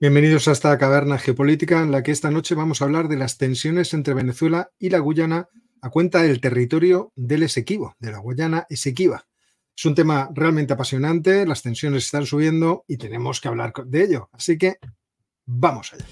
Bienvenidos a esta caverna geopolítica en la que esta noche vamos a hablar de las tensiones entre Venezuela y la Guyana a cuenta del territorio del Esequibo, de la Guyana Esequiba. Es un tema realmente apasionante, las tensiones están subiendo y tenemos que hablar de ello. Así que vamos allá.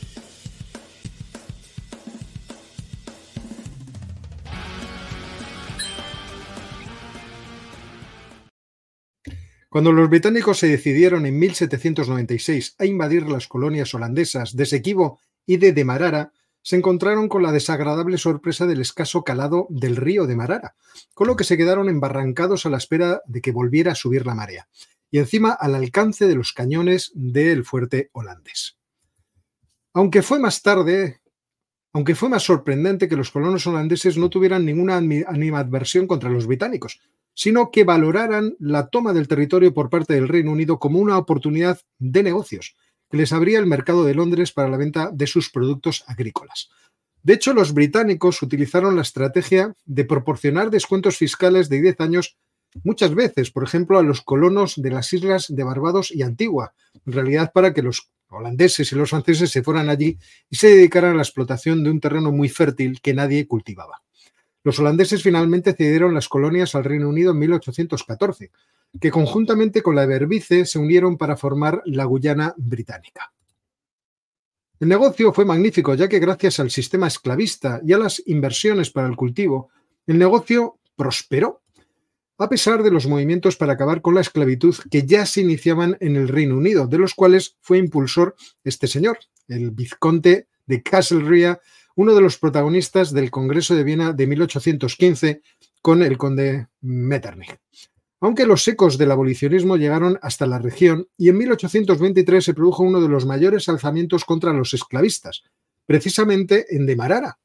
Cuando los británicos se decidieron en 1796 a invadir las colonias holandesas de Sequibo y de Demarara, se encontraron con la desagradable sorpresa del escaso calado del río de Marara, con lo que se quedaron embarrancados a la espera de que volviera a subir la marea, y encima al alcance de los cañones del fuerte holandés. Aunque fue más tarde, aunque fue más sorprendente que los colonos holandeses no tuvieran ninguna animadversión contra los británicos, sino que valoraran la toma del territorio por parte del Reino Unido como una oportunidad de negocios que les abría el mercado de Londres para la venta de sus productos agrícolas. De hecho, los británicos utilizaron la estrategia de proporcionar descuentos fiscales de 10 años muchas veces, por ejemplo, a los colonos de las islas de Barbados y Antigua, en realidad para que los holandeses y los franceses se fueran allí y se dedicaran a la explotación de un terreno muy fértil que nadie cultivaba. Los holandeses finalmente cedieron las colonias al Reino Unido en 1814, que conjuntamente con la Berbice se unieron para formar la Guyana británica. El negocio fue magnífico, ya que gracias al sistema esclavista y a las inversiones para el cultivo, el negocio prosperó, a pesar de los movimientos para acabar con la esclavitud que ya se iniciaban en el Reino Unido, de los cuales fue impulsor este señor, el vizconde de Castlereagh, uno de los protagonistas del Congreso de Viena de 1815 con el conde Metternich. Aunque los ecos del abolicionismo llegaron hasta la región y en 1823 se produjo uno de los mayores alzamientos contra los esclavistas, precisamente en Demarara,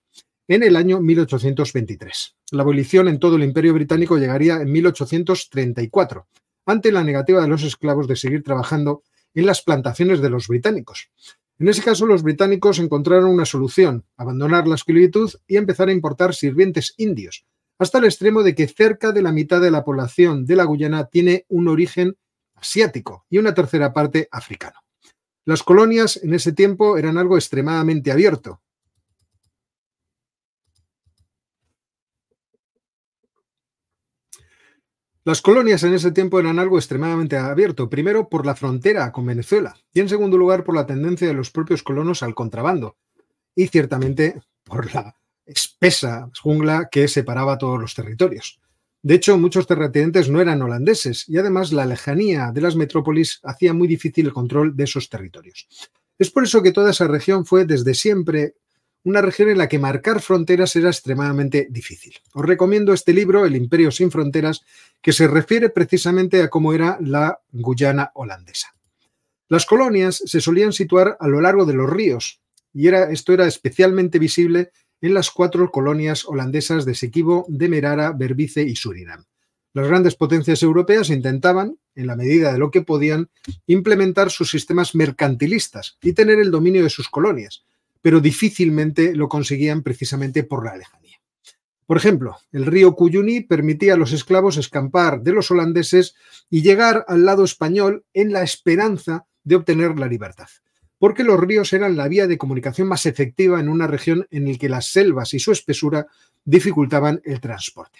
en el año 1823. La abolición en todo el imperio británico llegaría en 1834, ante la negativa de los esclavos de seguir trabajando en las plantaciones de los británicos. En ese caso, los británicos encontraron una solución, abandonar la esclavitud y empezar a importar sirvientes indios, hasta el extremo de que cerca de la mitad de la población de la Guyana tiene un origen asiático y una tercera parte africano. Las colonias en ese tiempo eran algo extremadamente abierto, Las colonias en ese tiempo eran algo extremadamente abierto, primero por la frontera con Venezuela y en segundo lugar por la tendencia de los propios colonos al contrabando y ciertamente por la espesa jungla que separaba todos los territorios. De hecho, muchos terratenientes no eran holandeses y además la lejanía de las metrópolis hacía muy difícil el control de esos territorios. Es por eso que toda esa región fue desde siempre una región en la que marcar fronteras era extremadamente difícil. Os recomiendo este libro, El Imperio sin Fronteras, que se refiere precisamente a cómo era la Guyana holandesa. Las colonias se solían situar a lo largo de los ríos, y era, esto era especialmente visible en las cuatro colonias holandesas de Sequibo, Demerara, Berbice y Surinam. Las grandes potencias europeas intentaban, en la medida de lo que podían, implementar sus sistemas mercantilistas y tener el dominio de sus colonias, pero difícilmente lo conseguían precisamente por la lejanía. Por ejemplo, el río Cuyuní permitía a los esclavos escampar de los holandeses y llegar al lado español en la esperanza de obtener la libertad, porque los ríos eran la vía de comunicación más efectiva en una región en la que las selvas y su espesura dificultaban el transporte.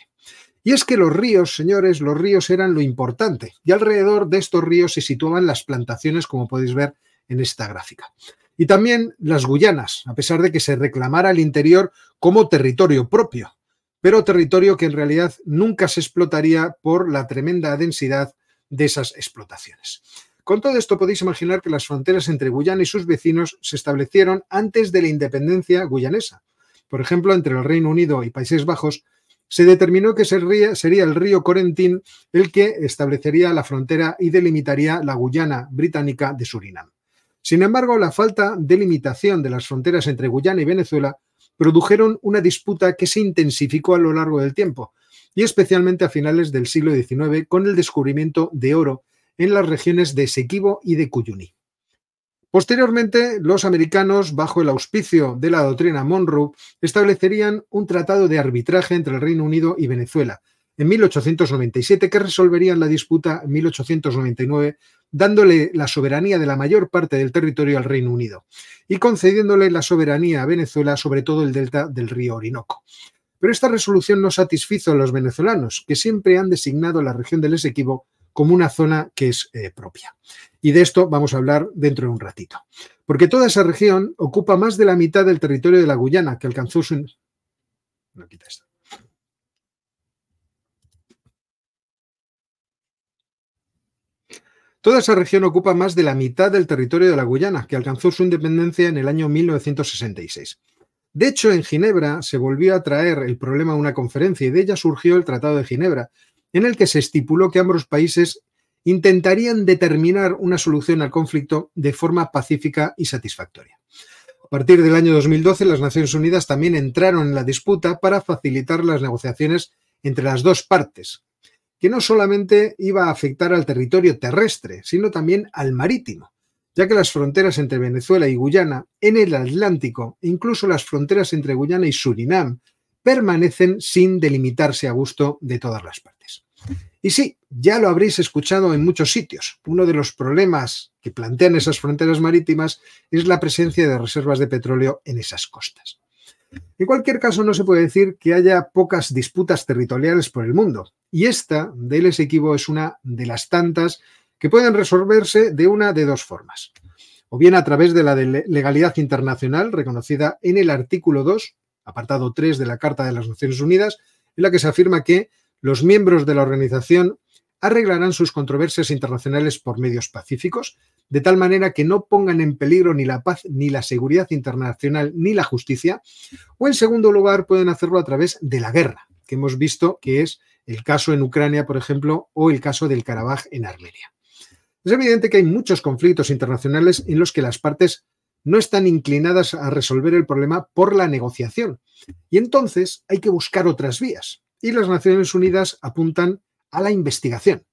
Y es que los ríos, señores, los ríos eran lo importante, y alrededor de estos ríos se situaban las plantaciones, como podéis ver en esta gráfica y también las Guyanas, a pesar de que se reclamara el interior como territorio propio, pero territorio que en realidad nunca se explotaría por la tremenda densidad de esas explotaciones. Con todo esto podéis imaginar que las fronteras entre Guyana y sus vecinos se establecieron antes de la independencia guyanesa. Por ejemplo, entre el Reino Unido y Países Bajos se determinó que sería el río Corentín el que establecería la frontera y delimitaría la Guyana británica de Surinam. Sin embargo, la falta de limitación de las fronteras entre Guyana y Venezuela produjeron una disputa que se intensificó a lo largo del tiempo, y especialmente a finales del siglo XIX con el descubrimiento de oro en las regiones de Sequibo y de Cuyuní. Posteriormente, los americanos, bajo el auspicio de la doctrina Monroe, establecerían un tratado de arbitraje entre el Reino Unido y Venezuela, en 1897 que resolverían la disputa en 1899 dándole la soberanía de la mayor parte del territorio al Reino Unido y concediéndole la soberanía a Venezuela sobre todo el delta del río Orinoco. Pero esta resolución no satisfizo a los venezolanos, que siempre han designado la región del Esequibo como una zona que es eh, propia. Y de esto vamos a hablar dentro de un ratito. Porque toda esa región ocupa más de la mitad del territorio de la Guyana, que alcanzó su... No, quita esto. Toda esa región ocupa más de la mitad del territorio de la Guyana, que alcanzó su independencia en el año 1966. De hecho, en Ginebra se volvió a traer el problema a una conferencia y de ella surgió el Tratado de Ginebra, en el que se estipuló que ambos países intentarían determinar una solución al conflicto de forma pacífica y satisfactoria. A partir del año 2012, las Naciones Unidas también entraron en la disputa para facilitar las negociaciones entre las dos partes, que no solamente iba a afectar al territorio terrestre, sino también al marítimo, ya que las fronteras entre Venezuela y Guyana, en el Atlántico, incluso las fronteras entre Guyana y Surinam, permanecen sin delimitarse a gusto de todas las partes. Y sí, ya lo habréis escuchado en muchos sitios. Uno de los problemas que plantean esas fronteras marítimas es la presencia de reservas de petróleo en esas costas. En cualquier caso, no se puede decir que haya pocas disputas territoriales por el mundo, y esta del Esequibo es una de las tantas que pueden resolverse de una de dos formas. O bien a través de la legalidad internacional reconocida en el artículo 2, apartado 3 de la Carta de las Naciones Unidas, en la que se afirma que los miembros de la organización arreglarán sus controversias internacionales por medios pacíficos, de tal manera que no pongan en peligro ni la paz, ni la seguridad internacional, ni la justicia, o en segundo lugar pueden hacerlo a través de la guerra, que hemos visto que es el caso en Ucrania, por ejemplo, o el caso del Karabaj en Armenia. Es evidente que hay muchos conflictos internacionales en los que las partes no están inclinadas a resolver el problema por la negociación. Y entonces hay que buscar otras vías. Y las Naciones Unidas apuntan a la investigación,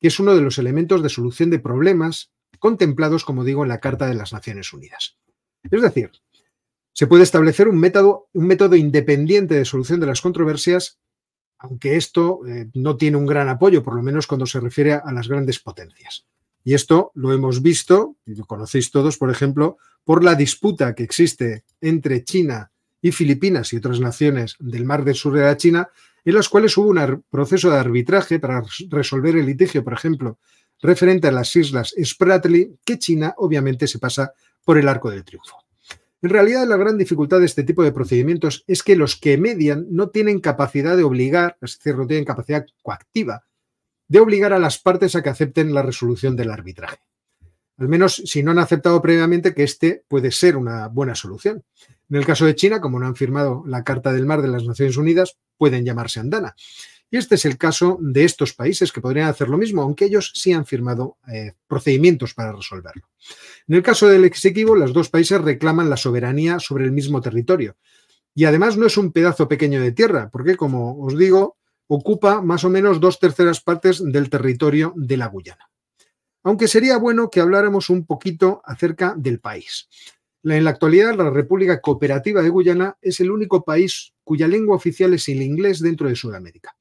que es uno de los elementos de solución de problemas contemplados, como digo, en la Carta de las Naciones Unidas. Es decir, se puede establecer un método, independiente de solución de las controversias, aunque esto eh, no tiene un gran apoyo, por lo menos cuando se refiere a las grandes potencias. Y esto lo hemos visto, y lo conocéis todos, por ejemplo, por la disputa que existe entre China y Filipinas y otras naciones del Mar del Sur de la China en las cuales hubo un proceso de arbitraje para resolver el litigio, por ejemplo, referente a las islas Spratly, que China obviamente se pasa por el arco del triunfo. En realidad, la gran dificultad de este tipo de procedimientos es que los que median no tienen capacidad de obligar, es decir, no tienen capacidad coactiva, de obligar a las partes a que acepten la resolución del arbitraje. Al menos si no han aceptado previamente que este puede ser una buena solución. En el caso de China, como no han firmado la Carta del Mar de las Naciones Unidas, pueden llamarse andana. Y este es el caso de estos países que podrían hacer lo mismo, aunque ellos sí han firmado eh, procedimientos para resolverlo. En el caso del Exequivo, los dos países reclaman la soberanía sobre el mismo territorio. Y además no es un pedazo pequeño de tierra, porque como os digo, ocupa más o menos dos terceras partes del territorio de la Guyana. Aunque sería bueno que habláramos un poquito acerca del país. En la actualidad, la República Cooperativa de Guyana es el único país cuya lengua oficial es el inglés dentro de Sudamérica.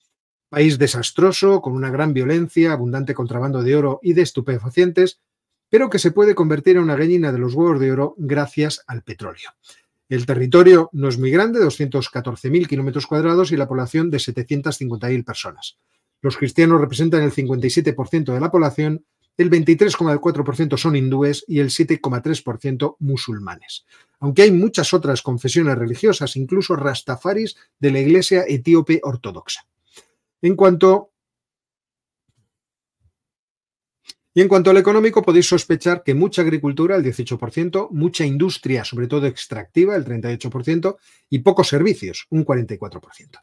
País desastroso, con una gran violencia, abundante contrabando de oro y de estupefacientes, pero que se puede convertir en una gallina de los huevos de oro gracias al petróleo. El territorio no es muy grande, 214.000 kilómetros cuadrados y la población de 750.000 personas. Los cristianos representan el 57% de la población el 23,4% son hindúes y el 7,3% musulmanes. Aunque hay muchas otras confesiones religiosas, incluso rastafaris de la Iglesia etíope ortodoxa. En cuanto y en cuanto al económico, podéis sospechar que mucha agricultura, el 18%, mucha industria, sobre todo extractiva, el 38%, y pocos servicios, un 44%.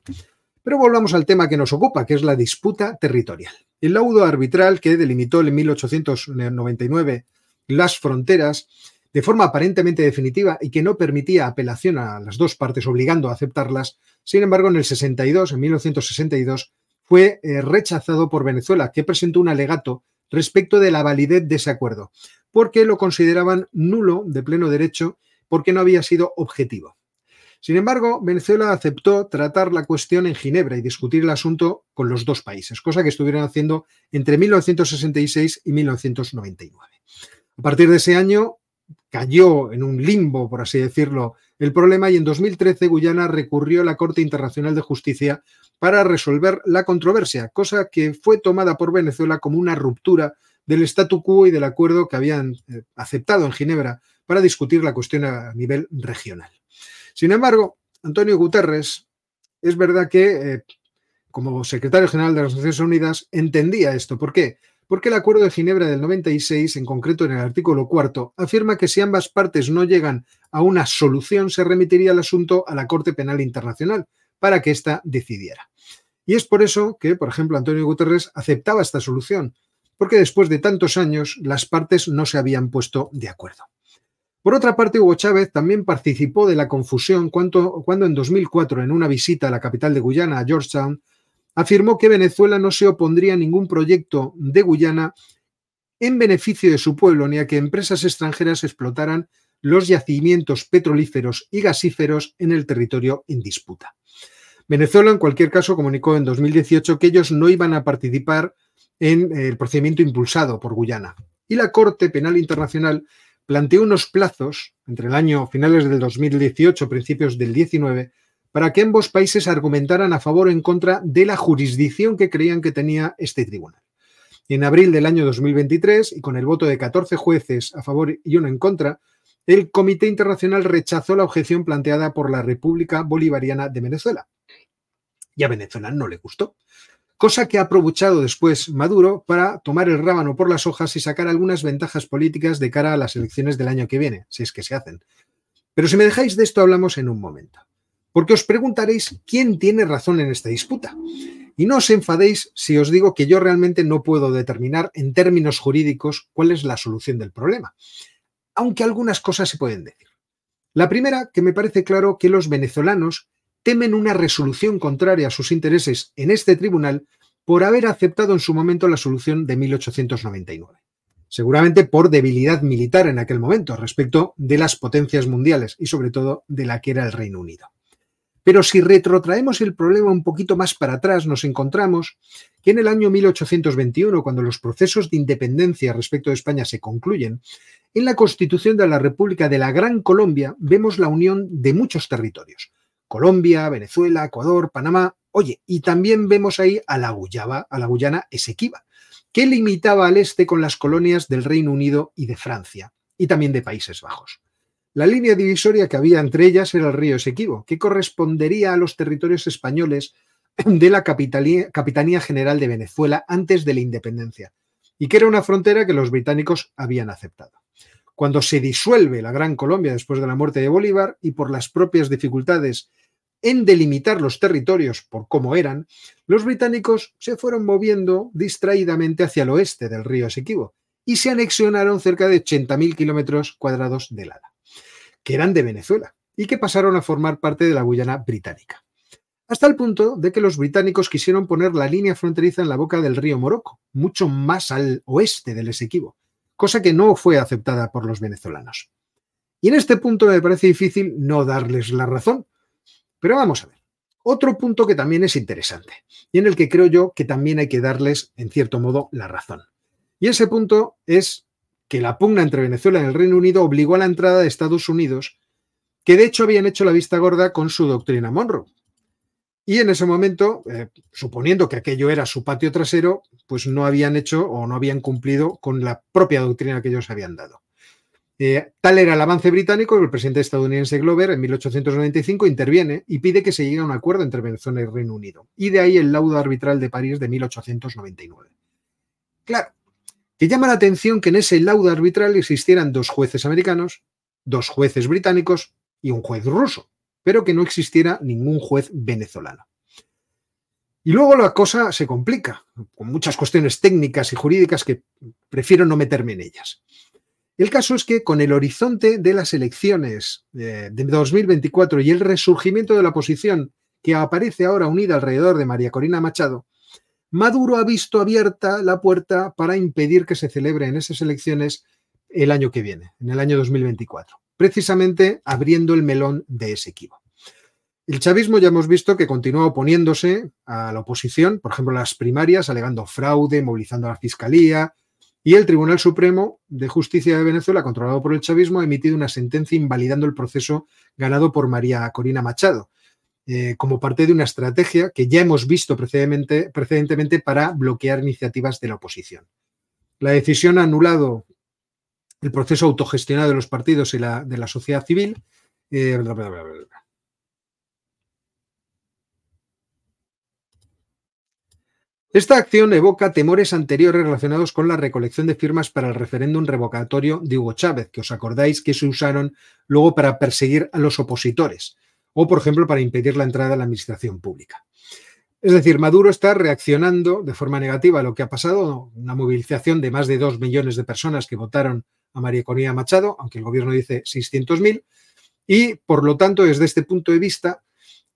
Pero volvamos al tema que nos ocupa, que es la disputa territorial. El laudo arbitral que delimitó en 1899 las fronteras de forma aparentemente definitiva y que no permitía apelación a las dos partes obligando a aceptarlas, sin embargo, en el 62, en 1962, fue eh, rechazado por Venezuela, que presentó un alegato respecto de la validez de ese acuerdo, porque lo consideraban nulo de pleno derecho porque no había sido objetivo. Sin embargo, Venezuela aceptó tratar la cuestión en Ginebra y discutir el asunto con los dos países, cosa que estuvieron haciendo entre 1966 y 1999. A partir de ese año cayó en un limbo, por así decirlo, el problema y en 2013 Guyana recurrió a la Corte Internacional de Justicia para resolver la controversia, cosa que fue tomada por Venezuela como una ruptura del statu quo y del acuerdo que habían eh, aceptado en Ginebra para discutir la cuestión a nivel regional. Sin embargo, Antonio Guterres, es verdad que eh, como secretario general de las Naciones Unidas entendía esto. ¿Por qué? Porque el Acuerdo de Ginebra del 96, en concreto en el artículo cuarto, afirma que si ambas partes no llegan a una solución, se remitiría el asunto a la Corte Penal Internacional para que ésta decidiera. Y es por eso que, por ejemplo, Antonio Guterres aceptaba esta solución, porque después de tantos años las partes no se habían puesto de acuerdo. Por otra parte, Hugo Chávez también participó de la confusión cuando, cuando en 2004, en una visita a la capital de Guyana, a Georgetown, afirmó que Venezuela no se opondría a ningún proyecto de Guyana en beneficio de su pueblo ni a que empresas extranjeras explotaran los yacimientos petrolíferos y gasíferos en el territorio en disputa. Venezuela, en cualquier caso, comunicó en 2018 que ellos no iban a participar en el procedimiento impulsado por Guyana. Y la Corte Penal Internacional planteó unos plazos entre el año finales del 2018, principios del 19, para que ambos países argumentaran a favor o en contra de la jurisdicción que creían que tenía este tribunal. en abril del año 2023, y con el voto de 14 jueces a favor y uno en contra, el Comité Internacional rechazó la objeción planteada por la República Bolivariana de Venezuela. Y a Venezuela no le gustó cosa que ha aprovechado después Maduro para tomar el rábano por las hojas y sacar algunas ventajas políticas de cara a las elecciones del año que viene, si es que se hacen. Pero si me dejáis de esto hablamos en un momento, porque os preguntaréis quién tiene razón en esta disputa. Y no os enfadéis si os digo que yo realmente no puedo determinar en términos jurídicos cuál es la solución del problema, aunque algunas cosas se pueden decir. La primera, que me parece claro que los venezolanos temen una resolución contraria a sus intereses en este tribunal por haber aceptado en su momento la solución de 1899. Seguramente por debilidad militar en aquel momento respecto de las potencias mundiales y sobre todo de la que era el Reino Unido. Pero si retrotraemos el problema un poquito más para atrás, nos encontramos que en el año 1821, cuando los procesos de independencia respecto de España se concluyen, en la Constitución de la República de la Gran Colombia vemos la unión de muchos territorios, Colombia, Venezuela, Ecuador, Panamá. Oye, y también vemos ahí a la Guyana, a la Guyana Esequiba, que limitaba al este con las colonias del Reino Unido y de Francia, y también de Países Bajos. La línea divisoria que había entre ellas era el río Esequibo, que correspondería a los territorios españoles de la Capitanía General de Venezuela antes de la independencia, y que era una frontera que los británicos habían aceptado. Cuando se disuelve la Gran Colombia después de la muerte de Bolívar y por las propias dificultades en delimitar los territorios por cómo eran, los británicos se fueron moviendo distraídamente hacia el oeste del río Esequibo y se anexionaron cerca de 80.000 kilómetros cuadrados de lada, que eran de Venezuela y que pasaron a formar parte de la Guyana británica. Hasta el punto de que los británicos quisieron poner la línea fronteriza en la boca del río Morocco, mucho más al oeste del Esequibo, cosa que no fue aceptada por los venezolanos. Y en este punto me parece difícil no darles la razón. Pero vamos a ver. Otro punto que también es interesante y en el que creo yo que también hay que darles, en cierto modo, la razón. Y ese punto es que la pugna entre Venezuela y el Reino Unido obligó a la entrada de Estados Unidos, que de hecho habían hecho la vista gorda con su doctrina Monroe. Y en ese momento, eh, suponiendo que aquello era su patio trasero, pues no habían hecho o no habían cumplido con la propia doctrina que ellos habían dado. Eh, tal era el avance británico que el presidente estadounidense Glover en 1895 interviene y pide que se llegue a un acuerdo entre Venezuela y Reino Unido. Y de ahí el laudo arbitral de París de 1899. Claro, que llama la atención que en ese laudo arbitral existieran dos jueces americanos, dos jueces británicos y un juez ruso pero que no existiera ningún juez venezolano. Y luego la cosa se complica, con muchas cuestiones técnicas y jurídicas que prefiero no meterme en ellas. El caso es que con el horizonte de las elecciones de 2024 y el resurgimiento de la oposición que aparece ahora unida alrededor de María Corina Machado, Maduro ha visto abierta la puerta para impedir que se celebren esas elecciones el año que viene, en el año 2024 precisamente abriendo el melón de ese equipo. El chavismo ya hemos visto que continúa oponiéndose a la oposición, por ejemplo, las primarias, alegando fraude, movilizando a la Fiscalía, y el Tribunal Supremo de Justicia de Venezuela, controlado por el chavismo, ha emitido una sentencia invalidando el proceso ganado por María Corina Machado, eh, como parte de una estrategia que ya hemos visto precedentemente para bloquear iniciativas de la oposición. La decisión ha anulado el proceso autogestionado de los partidos y de la sociedad civil. Eh, Esta acción evoca temores anteriores relacionados con la recolección de firmas para el referéndum revocatorio de Hugo Chávez, que os acordáis que se usaron luego para perseguir a los opositores o, por ejemplo, para impedir la entrada a la administración pública. Es decir, Maduro está reaccionando de forma negativa a lo que ha pasado, una movilización de más de dos millones de personas que votaron a María Corina Machado, aunque el gobierno dice 600.000, y por lo tanto, desde este punto de vista,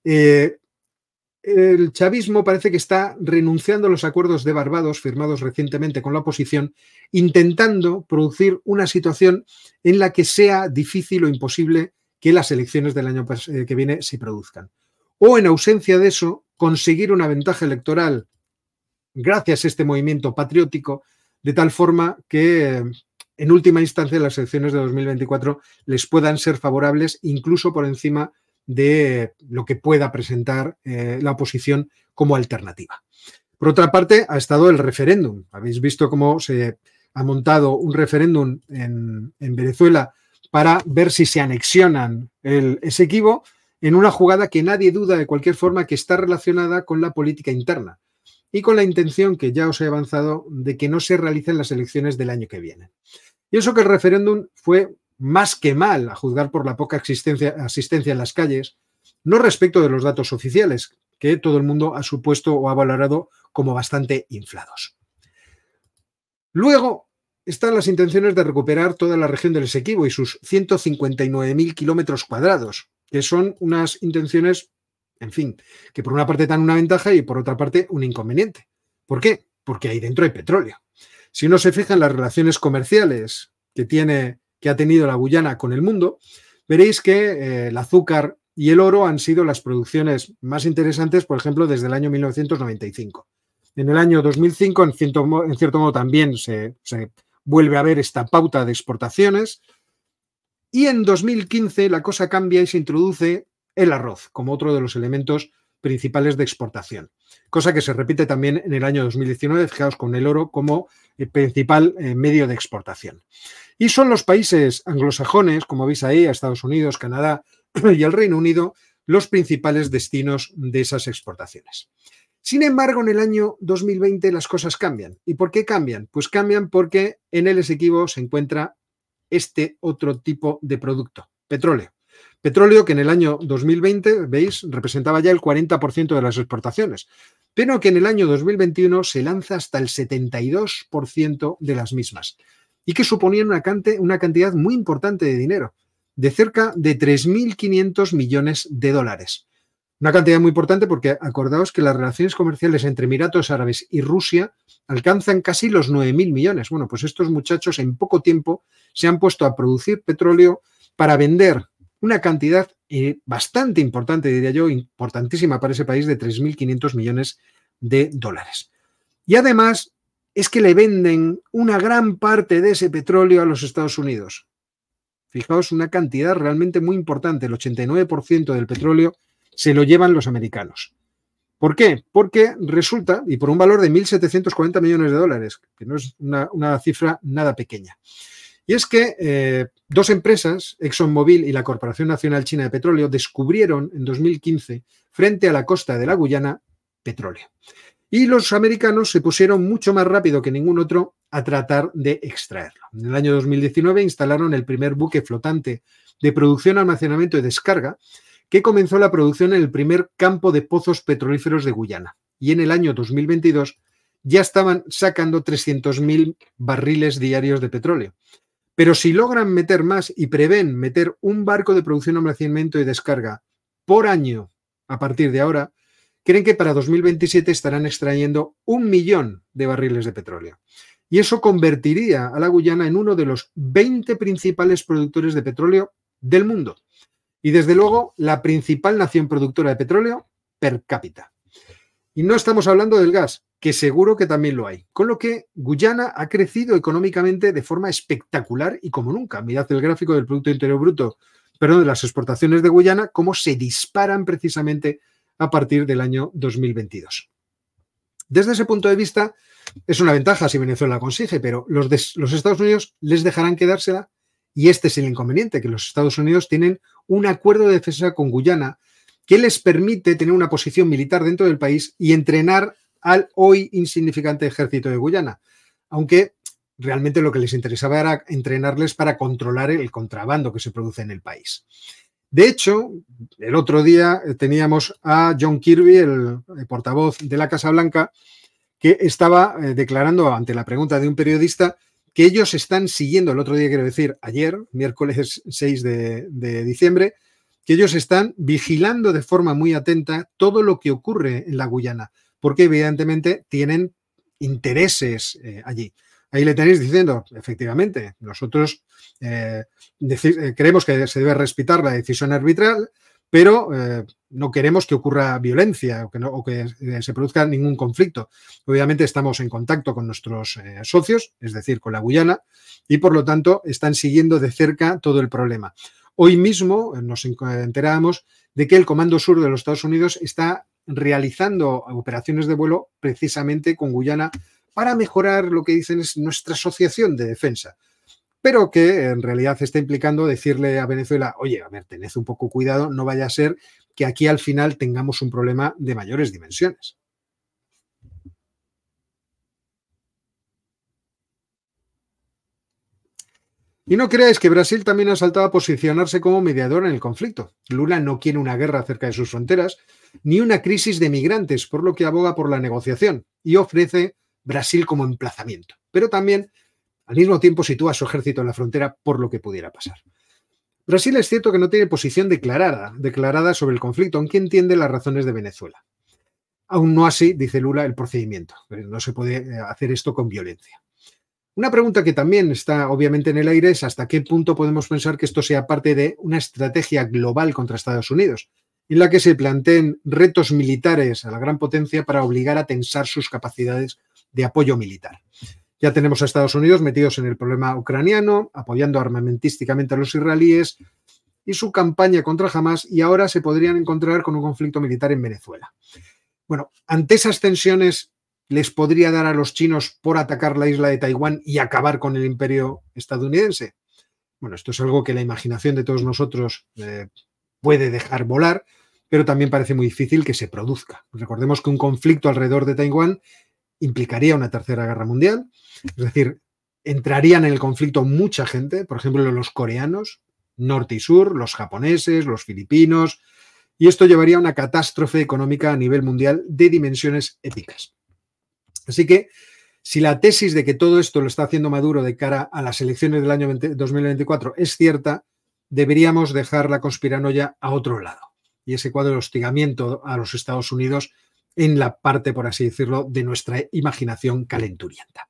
eh, el chavismo parece que está renunciando a los acuerdos de Barbados firmados recientemente con la oposición, intentando producir una situación en la que sea difícil o imposible que las elecciones del año eh, que viene se produzcan. O en ausencia de eso, conseguir una ventaja electoral gracias a este movimiento patriótico, de tal forma que en última instancia las elecciones de 2024 les puedan ser favorables incluso por encima de lo que pueda presentar eh, la oposición como alternativa. Por otra parte, ha estado el referéndum. Habéis visto cómo se ha montado un referéndum en, Venezuela para ver si se anexionan el Esequibo en una jugada que nadie duda de cualquier forma que está relacionada con la política interna y con la intención que ya os he avanzado de que no se realicen las elecciones del año que viene. Y eso que el referéndum fue más que mal, a juzgar por la poca asistencia, asistencia en las calles, no respecto de los datos oficiales, que todo el mundo ha supuesto o ha valorado como bastante inflados. Luego están las intenciones de recuperar toda la región del Esequibo y sus 159.000 kilómetros cuadrados, que son unas intenciones, en fin, que por una parte dan una ventaja y por otra parte un inconveniente. ¿Por qué? Porque ahí dentro hay petróleo. Si uno se fija en las relaciones comerciales que tiene que ha tenido la Guyana con el mundo, veréis que eh, el azúcar y el oro han sido las producciones más interesantes, por ejemplo, desde el año 1995. En el año 2005, en cierto, modo, también se vuelve a ver esta pauta de exportaciones. Y en 2015 la cosa cambia y se introduce el arroz como otro de los elementos principales de exportación, cosa que se repite también en el año 2019, fijaos con el oro como el eh, principal eh, medio de exportación. Y son los países anglosajones, como veis ahí, Estados Unidos, Canadá y el Reino Unido, los principales destinos de esas exportaciones. Sin embargo, en el año 2020 las cosas cambian. ¿Y por qué cambian? Pues cambian porque en el Esequibo se encuentra este otro tipo de producto, petróleo. Petróleo que en el año 2020, veis, representaba ya el 40% de las exportaciones, pero que en el año 2021 se lanza hasta el 72% de las mismas y que suponían una, cantidad muy importante de dinero, de cerca de 3.500 millones de dólares. Una cantidad muy importante porque acordaos que las relaciones comerciales entre Emiratos Árabes y Rusia alcanzan casi los 9.000 millones. Bueno, pues estos muchachos en poco tiempo se han puesto a producir petróleo para vender una cantidad eh, bastante importante, diría yo, importantísima para ese país, de 3.500 millones de dólares. Y además es que le venden una gran parte de ese petróleo a los Estados Unidos. Fijaos, una cantidad realmente muy importante, el 89% del petróleo se lo llevan los americanos. ¿Por qué? Porque resulta, y por un valor de 1.740 millones de dólares, que no es una cifra nada pequeña. Y es que eh, dos empresas, ExxonMobil y la Corporación Nacional China de Petróleo, descubrieron en 2015, frente a la costa de la Guyana, petróleo. Y los americanos se pusieron mucho más rápido que ningún otro a tratar de extraerlo. En el año 2019 instalaron el primer buque flotante de producción, almacenamiento y descarga, que comenzó la producción en el primer campo de pozos petrolíferos de Guyana. Y en el año 2022 ya estaban sacando 300.000 barriles diarios de petróleo. Pero si logran meter más y prevén meter un barco de producción, almacenamiento y descarga por año a partir de ahora, creen que para 2027 estarán extrayendo un millón de barriles de petróleo. Y eso convertiría a la Guyana en uno de los 20 principales productores de petróleo del mundo. Y desde luego la principal nación productora de petróleo per cápita. Y no estamos hablando del gas, que seguro que también lo hay. Con lo que Guyana ha crecido económicamente de forma espectacular y como nunca. Mirad el gráfico del Producto Interior Bruto, perdón, de las exportaciones de Guyana, cómo se disparan precisamente a partir del año 2022. Desde ese punto de vista, es una ventaja si Venezuela la consigue, pero los Estados Unidos les dejarán quedársela y este es el inconveniente, que los Estados Unidos tienen un acuerdo de defensa con Guyana que les permite tener una posición militar dentro del país y entrenar al hoy insignificante ejército de Guyana. Aunque realmente lo que les interesaba era entrenarles para controlar el contrabando que se produce en el país. De hecho, el otro día teníamos a John Kirby, el, portavoz de la Casa Blanca, que estaba eh, declarando ante la pregunta de un periodista que ellos están siguiendo, el otro día quiero decir, ayer, miércoles 6 de, diciembre, que ellos están vigilando de forma muy atenta todo lo que ocurre en la Guyana, porque evidentemente tienen intereses eh, allí. Ahí le tenéis diciendo, efectivamente, nosotros eh, eh, creemos que se debe respetar la decisión arbitral, pero no queremos que ocurra violencia o que, que, se produzca ningún conflicto. Obviamente estamos en contacto con nuestros socios, es decir, con la Guyana, y por lo tanto están siguiendo de cerca todo el problema. Hoy mismo nos enteramos de que el Comando Sur de los Estados Unidos está realizando operaciones de vuelo precisamente con Guyana para mejorar lo que dicen es nuestra asociación de defensa, pero que en realidad está implicando decirle a Venezuela, oye, a ver, tened un poco cuidado, no vaya a ser que aquí al final tengamos un problema de mayores dimensiones. Y no creáis que Brasil también ha saltado a posicionarse como mediador en el conflicto. Lula no quiere una guerra cerca de sus fronteras, ni una crisis de migrantes, por lo que aboga por la negociación y ofrece Brasil como emplazamiento. Pero también, al mismo tiempo, sitúa su ejército en la frontera por lo que pudiera pasar. Brasil es cierto que no tiene posición declarada, declarada sobre el conflicto, aunque entiende las razones de Venezuela. Aún no así, dice Lula, el procedimiento. No se puede eh, hacer esto con violencia. Una pregunta que también está obviamente en el aire es hasta qué punto podemos pensar que esto sea parte de una estrategia global contra Estados Unidos, en la que se planteen retos militares a la gran potencia para obligar a tensar sus capacidades de apoyo militar. Ya tenemos a Estados Unidos metidos en el problema ucraniano, apoyando armamentísticamente a los israelíes y su campaña contra Hamas, y ahora se podrían encontrar con un conflicto militar en Venezuela. Bueno, ante esas tensiones les podría dar a los chinos por atacar la isla de Taiwán y acabar con el imperio estadounidense? Bueno, esto es algo que la imaginación de todos nosotros eh, puede dejar volar, pero también parece muy difícil que se produzca. Recordemos que un conflicto alrededor de Taiwán implicaría una tercera guerra mundial, es decir, entrarían en el conflicto mucha gente, por ejemplo, los coreanos, norte y sur, los japoneses, los filipinos, y esto llevaría a una catástrofe económica a nivel mundial de dimensiones épicas. Así que si la tesis de que todo esto lo está haciendo Maduro de cara a las elecciones del año 2024 es cierta, deberíamos dejar la conspiranoia a otro lado. Y ese cuadro de hostigamiento a los Estados Unidos en la parte, por así decirlo, de nuestra imaginación calenturienta.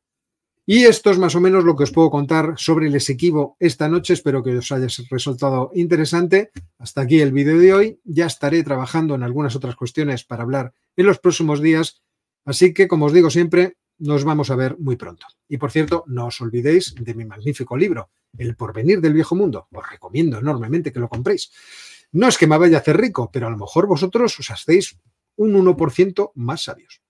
Y esto es más o menos lo que os puedo contar sobre el Esequibo esta noche. Espero que os haya resultado interesante. Hasta aquí el vídeo de hoy. Ya estaré trabajando en algunas otras cuestiones para hablar en los próximos días Así que, como os digo siempre, nos vamos a ver muy pronto. Y por cierto, no os olvidéis de mi magnífico libro, El porvenir del viejo mundo. Os recomiendo enormemente que lo compréis. No es que me vaya a hacer rico, pero a lo mejor vosotros os hacéis un 1% más sabios.